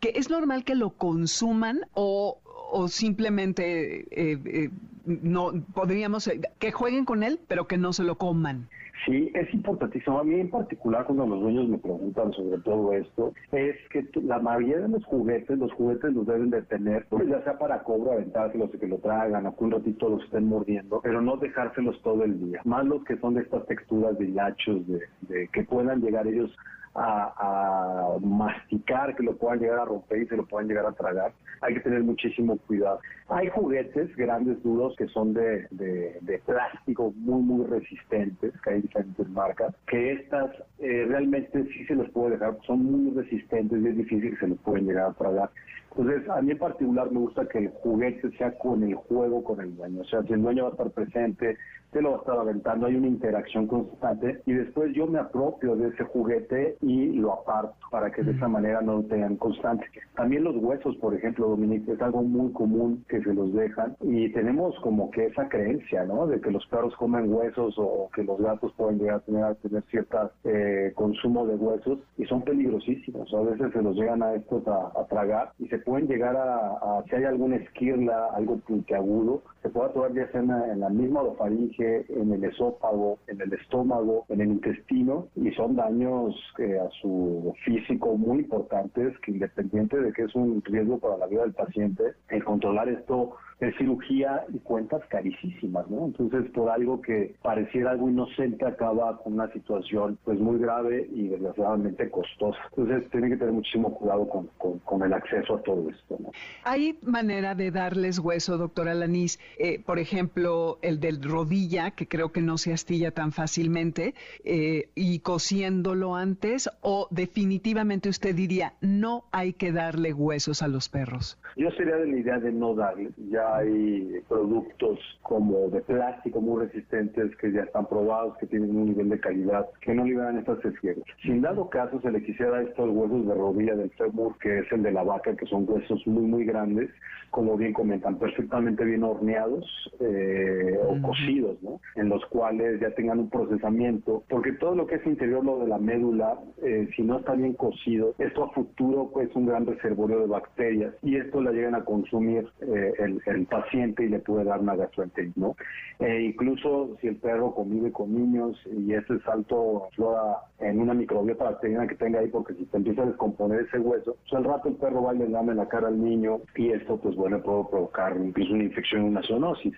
que es normal que lo consuman o o simplemente eh, eh, no podríamos eh, que jueguen con él, pero que no se lo coman. Sí, es importantísimo. A mí en particular cuando los dueños me preguntan sobre todo esto, es que la mayoría de los juguetes, los juguetes los deben de tener, pues ya sea para cobro, aventárselos y que lo traigan, o que un ratito los estén mordiendo, pero no dejárselos todo el día. Más los que son de estas texturas de hilachos, de, de que puedan llegar ellos a, masticar, que lo puedan llegar a romper y se lo puedan llegar a tragar. Hay que tener muchísimo cuidado. Hay juguetes grandes, duros, que son de, de, plástico muy, muy resistentes, que hay diferentes marcas, que estas eh, realmente sí se los puede dejar, son muy resistentes y es difícil que se los pueden llegar a tragar. Entonces, a mí en particular me gusta que el juguete sea con el juego con el dueño. O sea, si el dueño va a estar presente, te lo va a estar aventando, hay una interacción constante y después yo me apropio de ese juguete y lo aparto para que de esa manera no lo tengan constante. También los huesos, por ejemplo, Dominique, es algo muy común que se los dejan y tenemos como que esa creencia, ¿no? De que los perros comen huesos o que los gatos pueden llegar a tener, a tener cierto eh, consumo de huesos y son peligrosísimos. A veces se los llegan a estos a, tragar y se pueden llegar a, si hay alguna esquirla, algo puntiagudo, se puede atorar ya sea en la, misma orofaringe, en el esófago, en el estómago, en el intestino y son daños eh, a su físico muy importantes que independiente de que es un riesgo para la vida del paciente, el controlar esto es cirugía y cuentas carísimas, ¿no? Entonces, por algo que pareciera algo inocente, acaba con una situación pues muy grave y desgraciadamente costosa. Entonces, tiene que tener muchísimo cuidado con, con, el acceso a todo esto, ¿no? ¿Hay manera de darles hueso, doctora Lanís? Eh, por ejemplo, el del rodilla, que creo que no se astilla tan fácilmente, eh, y cosiéndolo antes, o definitivamente usted diría, no hay que darle huesos a los perros? Yo sería de la idea de no darle. Ya hay productos como de plástico muy resistentes que ya están probados, que tienen un nivel de calidad, que no liberan estas esquirlas. Sin dado caso se le quisiera estos huesos de rodilla del fémur, que es el de la vaca, que son huesos muy, muy grandes, como bien comentan, perfectamente bien horneados eh, o cocidos, ¿no? En los cuales ya tengan un procesamiento, porque todo lo que es interior, lo de la médula, eh, si no está bien cocido, esto a futuro pues un gran reservorio de bacterias y esto la llegan a consumir eh, el el paciente y le puede dar una gastroenteritis, ¿no? E incluso si el perro convive con niños y ese salto flora en una microbiota que tenga ahí, porque si te empieza a descomponer ese hueso, pues al rato el perro va y le dame la cara al niño y esto pues bueno puede provocar incluso una infección, una zoonosis.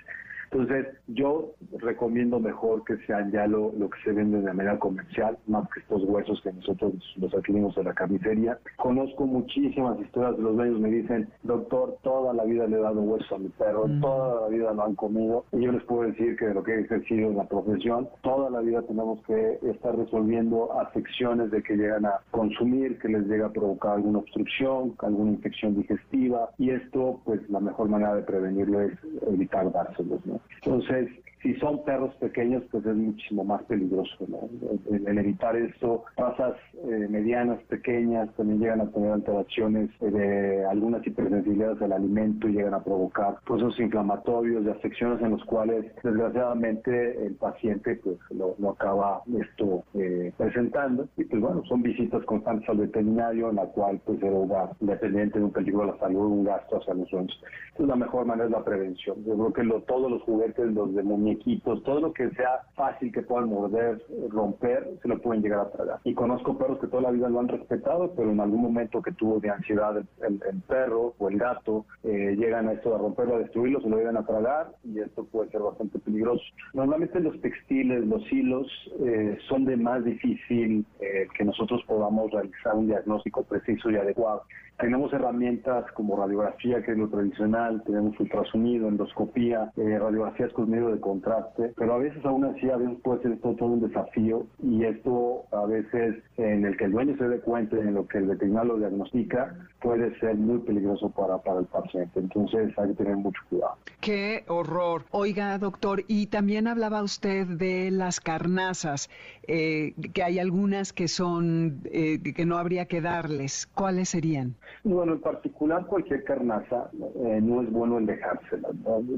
Entonces, yo recomiendo mejor que sean ya lo, lo, que se vende de manera comercial, más que estos huesos que nosotros los adquirimos en la carnicería. Conozco muchísimas historias de los dueños, me dicen, doctor, toda la vida le he dado hueso a mi perro, mm. toda la vida lo han comido. Y yo les puedo decir que de lo que he ejercido en la profesión, toda la vida tenemos que estar resolviendo afecciones de que llegan a consumir, que les llega a provocar alguna obstrucción, alguna infección digestiva. Y esto, pues la mejor manera de prevenirlo es evitar dárselos, ¿no? Entonces, si son perros pequeños, pues es muchísimo más peligroso. ¿no? El, evitar esto, razas eh, medianas, pequeñas, también llegan a tener alteraciones de algunas hipersensibilidades al alimento y llegan a provocar procesos inflamatorios, de afecciones en los cuales desgraciadamente el paciente pues lo, acaba esto eh, presentando. Y pues bueno, son visitas constantes al veterinario en la cual pues se va independiente de un peligro a la salud, un gasto hacia los sueños. Entonces la mejor manera es la prevención. Yo creo que lo, todos los juguetes, los de equipos, todo lo que sea fácil que puedan morder, romper, se lo pueden llegar a tragar. Y conozco perros que toda la vida lo han respetado, pero en algún momento que tuvo de ansiedad el, perro o el gato, eh, llegan a esto a romperlo, a destruirlo, se lo llegan a tragar y esto puede ser bastante peligroso. Normalmente los textiles, los hilos, eh, son de más difícil eh, que nosotros podamos realizar un diagnóstico preciso y adecuado. Tenemos herramientas como radiografía, que es lo tradicional, tenemos ultrasonido, endoscopía, radiografías con medio de contraste, pero a veces aún así a veces puede ser esto todo un desafío y esto a veces en el que el dueño se dé cuenta, en lo que el veterinario lo diagnostica, puede ser muy peligroso para, para el paciente. Entonces hay que tener mucho cuidado. Qué horror. Oiga, doctor, y también hablaba usted de las carnazas, eh, que hay algunas que son, eh, que no habría que darles. ¿Cuáles serían? Bueno, en particular cualquier carnaza eh, no es bueno en dejársela.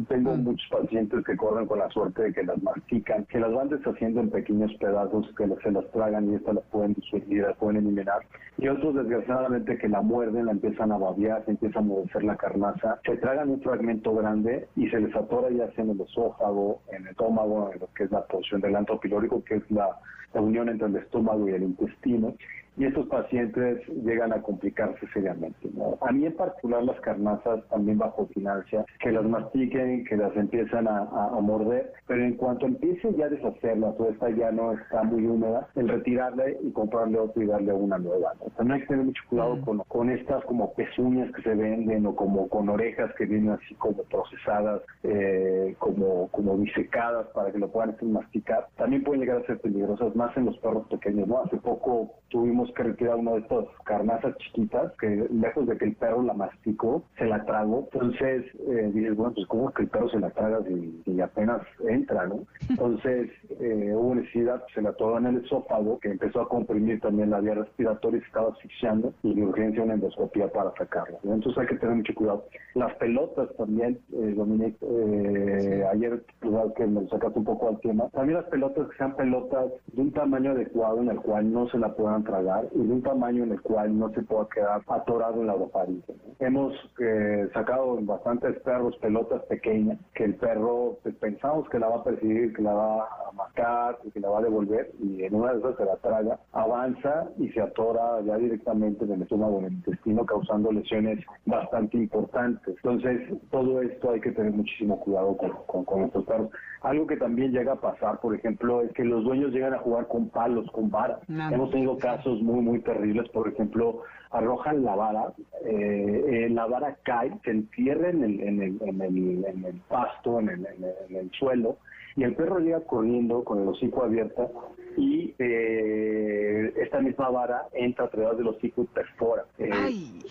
Tengo mm. muchos pacientes que corren con la suerte de que las mastican, que las van deshaciendo en pequeños pedazos, que se las tragan y estas las pueden digerir, las pueden eliminar. Y otros, desgraciadamente, que la muerden, la empiezan a babear, se empieza a mover la carnaza, se tragan un fragmento grande y se les atora ya sea en el esófago, en el estómago, en lo que es la porción del antropilórico, que es la la unión entre el estómago y el intestino, y estos pacientes llegan a complicarse seriamente. A mí en particular las carnazas también bajo financia, que las mastiquen, que las empiezan a, morder, pero en cuanto empiece ya a deshacerlas o esta ya no está muy húmeda, el retirarle y comprarle otro y darle una nueva. También hay que tener mucho cuidado mm. con, estas como pezuñas que se venden o como con orejas que vienen así como procesadas, eh, como, como disecadas para que lo puedan masticar. También pueden llegar a ser peligrosas, más en los perros pequeños. ¿no? Hace poco tuvimos que retirar una de estas carnazas chiquitas que lejos de que el perro la masticó, se la tragó. Entonces eh, dices, bueno, pues cómo es que el perro se la traga y, apenas entra, ¿no? Entonces eh, hubo necesidad, se la atoró en el esófago, que empezó a comprimir también la vía respiratoria y se estaba asfixiando y de urgencia una endoscopía para sacarla. Entonces hay que tener mucho cuidado. Las pelotas también, eh, Dominique, eh, ayer pues, que me sacaste un poco al tema, también las pelotas que sean pelotas de un tamaño adecuado en el cual no se la puedan tragar y de un tamaño en el cual no se pueda quedar atorado en la orofaringe. Hemos eh, sacado bastantes perros pelotas pequeñas que el perro pues, pensamos que la va a percibir, que la va a marcar y que la va a devolver y en una de esas se la traga, avanza y se atora ya directamente en el estómago, en el intestino, causando lesiones bastante importantes. Entonces, todo esto hay que tener muchísimo cuidado con, con, estos perros. Algo que también llega a pasar, por ejemplo, es que los dueños llegan a jugar con palos, con varas. Hemos tenido casos muy, muy terribles. Por ejemplo, arrojan la vara, eh, eh, la vara cae, se entierra en el, en el, en el, en el pasto, en el, en el, suelo, y el perro llega corriendo con el hocico abierto y eh, esta misma vara entra a través del hocico y perfora.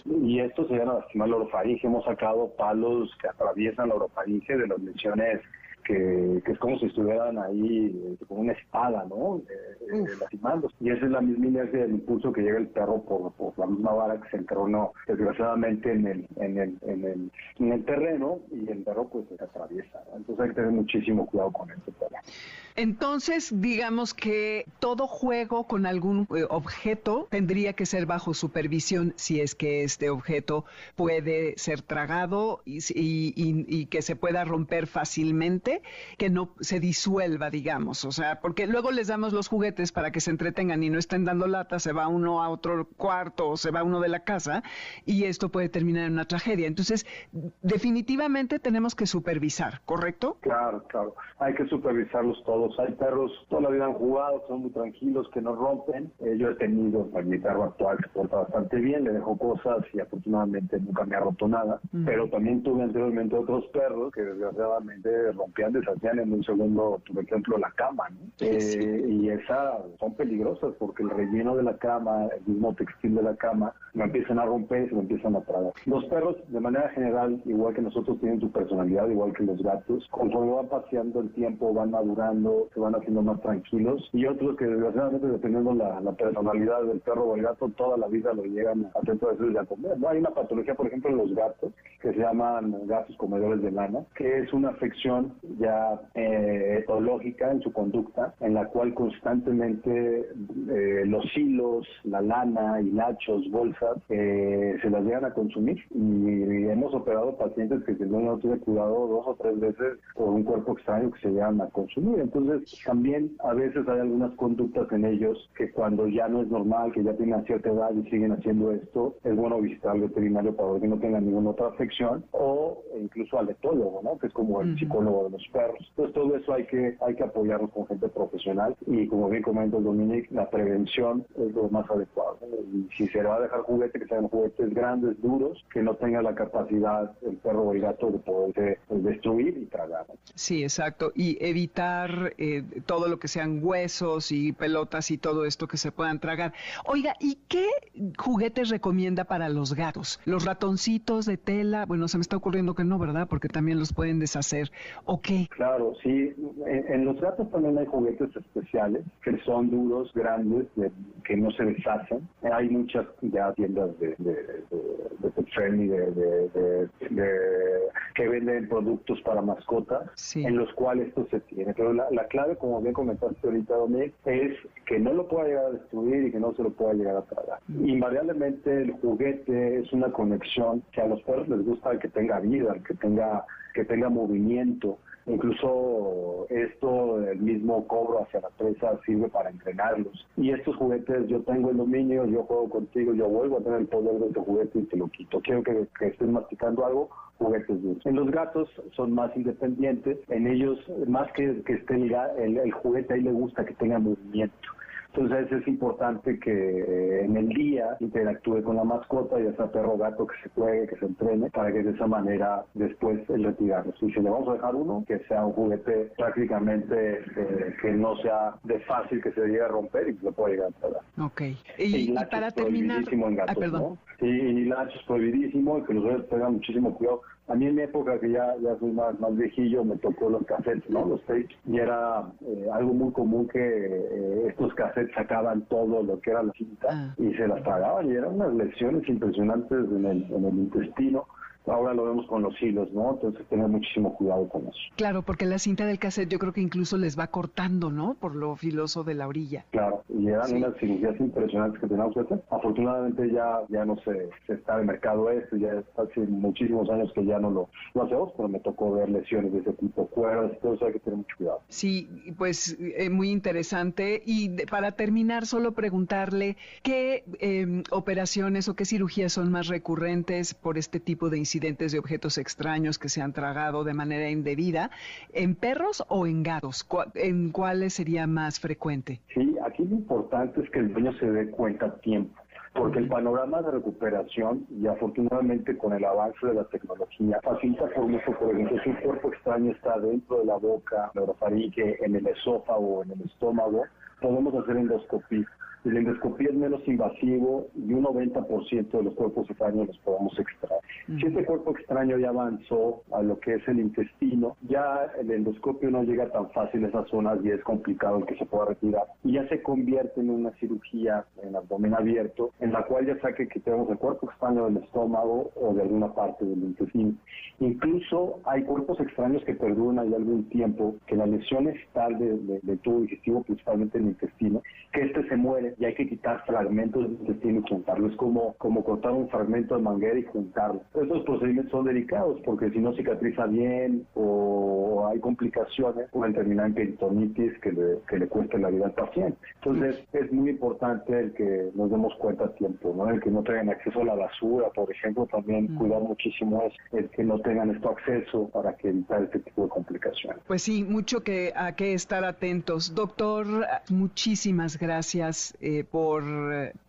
y esto se llama lastimar la orofaringe. Hemos sacado palos que atraviesan la orofaringe de las lesiones que, es como si estuvieran ahí eh, con una espada, ¿no? Eh, eh lastimando. Y esa es la misma inercia del impulso que llega el perro por, por la misma vara que se entronó desgraciadamente en el, en el, en el, en el terreno y el perro pues se atraviesa. Entonces hay que tener muchísimo cuidado con este perro. Entonces, digamos que todo juego con algún eh, objeto tendría que ser bajo supervisión si es que este objeto puede ser tragado y, y, que se pueda romper fácilmente, que no se disuelva, digamos. O sea, porque luego les damos los juguetes para que se entretengan y no estén dando lata, se va uno a otro cuarto o se va uno de la casa y esto puede terminar en una tragedia. Entonces, definitivamente tenemos que supervisar, ¿correcto? Claro, claro. Hay que supervisarlos todos hay perros, toda la vida han jugado, son muy tranquilos, que no rompen. Eh, yo he tenido a mi perro actual que porta bastante bien, le dejo cosas y afortunadamente nunca me ha roto nada. Pero también tuve anteriormente otros perros que desgraciadamente rompían, deshacían en un segundo, por ejemplo, la cama. Eh, y esas son peligrosas porque el relleno de la cama, el mismo textil de la cama, lo empiezan a romper y se lo empiezan a tragar. Los perros, de manera general, igual que nosotros, tienen su personalidad, igual que los gatos. Conforme van paseando el tiempo, van madurando, se van haciendo más tranquilos y otros que desgraciadamente dependiendo la, la personalidad del perro o el gato toda la vida lo llegan a hacer eso a comer. ¿no? Hay una patología, por ejemplo, en los gatos que se llaman gatos comedores de lana, que es una afección ya eh, etológica en su conducta, en la cual constantemente eh, los hilos, la lana, hilachos, bolsas, eh, se las llegan a consumir. Y, hemos operado pacientes que si no tiene cuidado dos o tres veces por un cuerpo extraño que se llegan a consumir. Entonces, también a veces hay algunas conductas en ellos que cuando ya no es normal, que ya tienen cierta edad y siguen haciendo esto, es bueno visitar al veterinario para que no tengan ninguna otra afección o incluso al etólogo, ¿no? Que es como el psicólogo de los perros. Entonces, todo eso hay que, hay que apoyarlo con gente profesional y como bien comenta Dominic, la prevención es lo más adecuado. Y si se le va a dejar juguete, que sean juguetes grandes, duros, que no tenga la capacidad el perro o el gato de poderse destruir y tragar. Sí, exacto. Y evitar eh, todo lo que sean huesos y pelotas y todo esto que se puedan tragar. Oiga, ¿y qué juguetes recomienda para los gatos? Los ratoncitos de tela, bueno, se me está ocurriendo que no, ¿verdad? Porque también los pueden deshacer. ¿O qué? Claro, sí. En, los gatos también hay juguetes especiales que son duros, grandes, de que no se deshacen. Hay muchas ya tiendas de, de, de, que venden productos para mascotas en los cuales esto se tiene. Pero la, clave, como bien comentaste ahorita, Dominic, es que no lo pueda llegar a destruir y que no se lo pueda llegar a tragar. Mm. Invariablemente el juguete es una conexión que a los perros les gusta que tenga vida, que tenga que tenga movimiento. Incluso esto, el mismo cobro hacia la presa sirve para entrenarlos. Y estos juguetes, yo tengo el dominio, yo juego contigo, yo vuelvo a tener el poder de este juguete y te lo quito. Quiero que, que estés masticando algo, juguetes duros. En los gatos son más independientes, en ellos, más que, que esté el, el juguete, ahí le gusta que tenga movimiento. Entonces es importante que eh, en el día interactúe con la mascota, ya sea perro o gato, que se juegue, que se entrene, para que de esa manera después el retirarlo. Y si le vamos a dejar uno, que sea un juguete prácticamente eh, que no sea de fácil que se llegue a romper y que se pueda llegar a pegar. Ok. Y, para terminar... En gatos, perdón. Y, y es prohibidísimo y que los bebés tengan muchísimo cuidado a mí en mi época, que ya, ya soy más, más viejillo, me tocó los cassettes, ¿no? Los tapes. Y era eh, algo muy común que eh, estos cassettes sacaban todo lo que era la cinta ah. y se las pagaban. Y eran unas lesiones impresionantes en el, en el intestino ahora lo vemos con los hilos, ¿no? Entonces tener muchísimo cuidado con eso. Claro, porque la cinta del cassette yo creo que incluso les va cortando, ¿no? Por lo filoso de la orilla. Claro, y eran unas cirugías impresionantes que teníamos que hacer. Afortunadamente ya, ya no se, se está en mercado esto, ya hace muchísimos años que ya no lo, lo hacemos, pero me tocó ver lesiones de ese tipo, cuerdas, eso hay que tener mucho cuidado. Sí, pues eh, muy interesante. Y para terminar, solo preguntarle qué em, operaciones o qué cirugías son más recurrentes por este tipo de incidentes incidentes de objetos extraños que se han tragado de manera indebida, ¿en perros o en gatos? ¿En cuáles sería más frecuente? Sí, aquí lo importante es que el dueño se dé cuenta a tiempo porque el panorama de recuperación y afortunadamente con el avance de la tecnología facilita por mucho, por ejemplo, si un cuerpo extraño está dentro de la boca, la orofaringe, en el esófago en el estómago, podemos hacer endoscopía el endoscopía es menos invasivo y un 90% de los cuerpos extraños los podemos extraer. Si este cuerpo extraño ya avanzó a lo que es el intestino, ya el endoscopio no llega tan fácil a esas zonas y es complicado el que se pueda retirar. Y ya se convierte en una cirugía en abdomen abierto, en la cual ya sea que quitemos el cuerpo extraño del estómago o de alguna parte del intestino. Incluso hay cuerpos extraños que perduran ahí algún tiempo, que la lesión es tal del tubo digestivo, principalmente el intestino, que este se muere y hay que quitar fragmentos del intestino y juntarlo. Es como, como cortar un fragmento de manguera y juntarlo. Estos procedimientos son delicados porque si no cicatriza bien o hay complicaciones, pueden terminar en peritonitis que le, que le cueste la vida al paciente. Entonces es muy importante el que nos demos cuenta a tiempo, ¿no? el que no tengan acceso a la basura, por ejemplo, también cuidar muchísimo es el que no tengan esto acceso para que evitar este tipo de complicaciones. Pues sí, mucho que a que estar atentos. Doctor, muchísimas gracias eh, por,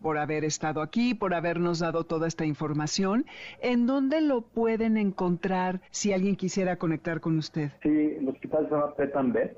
por haber estado aquí, por habernos dado toda esta información. ¿En dónde lo pueden encontrar si alguien quisiera conectar con usted? Sí, el hospital se llama Petambe.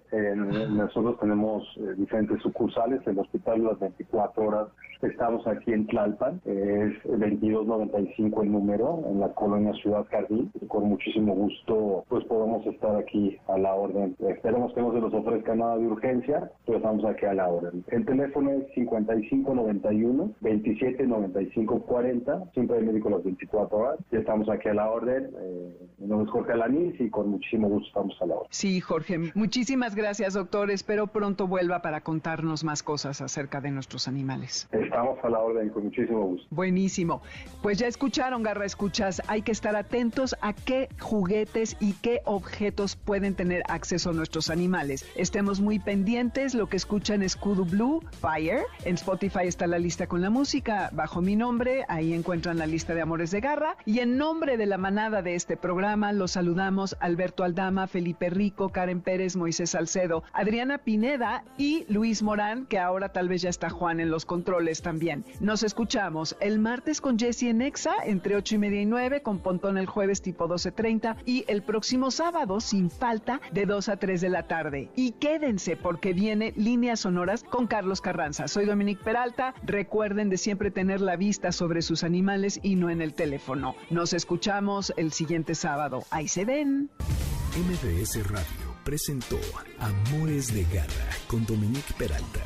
nosotros tenemos eh, diferentes sucursales. El hospital las 24 horas estamos aquí en Tlalpan. es 2295 el número, en la colonia Ciudad Jardín. Con muchísimo gusto pues podemos estar aquí a la orden. Esperemos que no se nos ofrezca nada de urgencia, pero estamos aquí a la orden. El teléfono es 50 9591 27 95 40. Siempre hay médico las 24 horas. Ya estamos aquí a la orden. Eh, mi nombre es Jorge Alanís y con muchísimo gusto estamos a la orden. Sí, Jorge. Muchísimas gracias, doctor. Espero pronto vuelva para contarnos más cosas acerca de nuestros animales. Estamos a la orden con muchísimo gusto. Buenísimo. Pues ya escucharon, Garra Escuchas. Hay que estar atentos a qué juguetes y qué objetos pueden tener acceso nuestros animales. Estemos muy pendientes. Lo que escuchan es Kudu Blue, Fire, en Spotify está la lista con la música bajo mi nombre, ahí encuentran la lista de Amores de Garra. Y en nombre de la manada de este programa, los saludamos Alberto Aldama, Felipe Rico, Karen Pérez, Moisés Salcedo, Adriana Pineda y Luis Morán, que ahora tal vez ya está Juan en los controles también. Nos escuchamos el martes con Jesse en Exa entre 8 y media y 9, con Pontón el jueves tipo 12.30 y el próximo sábado sin falta de 2 a 3 de la tarde. Y quédense porque viene Líneas Sonoras con Carlos Carranza. Soy Domingo Peralta. Recuerden de siempre tener la vista sobre sus animales y no en el teléfono. Nos escuchamos el siguiente sábado. Ahí se ven. MBS Radio presentó Amores de Garra con Dominique Peralta.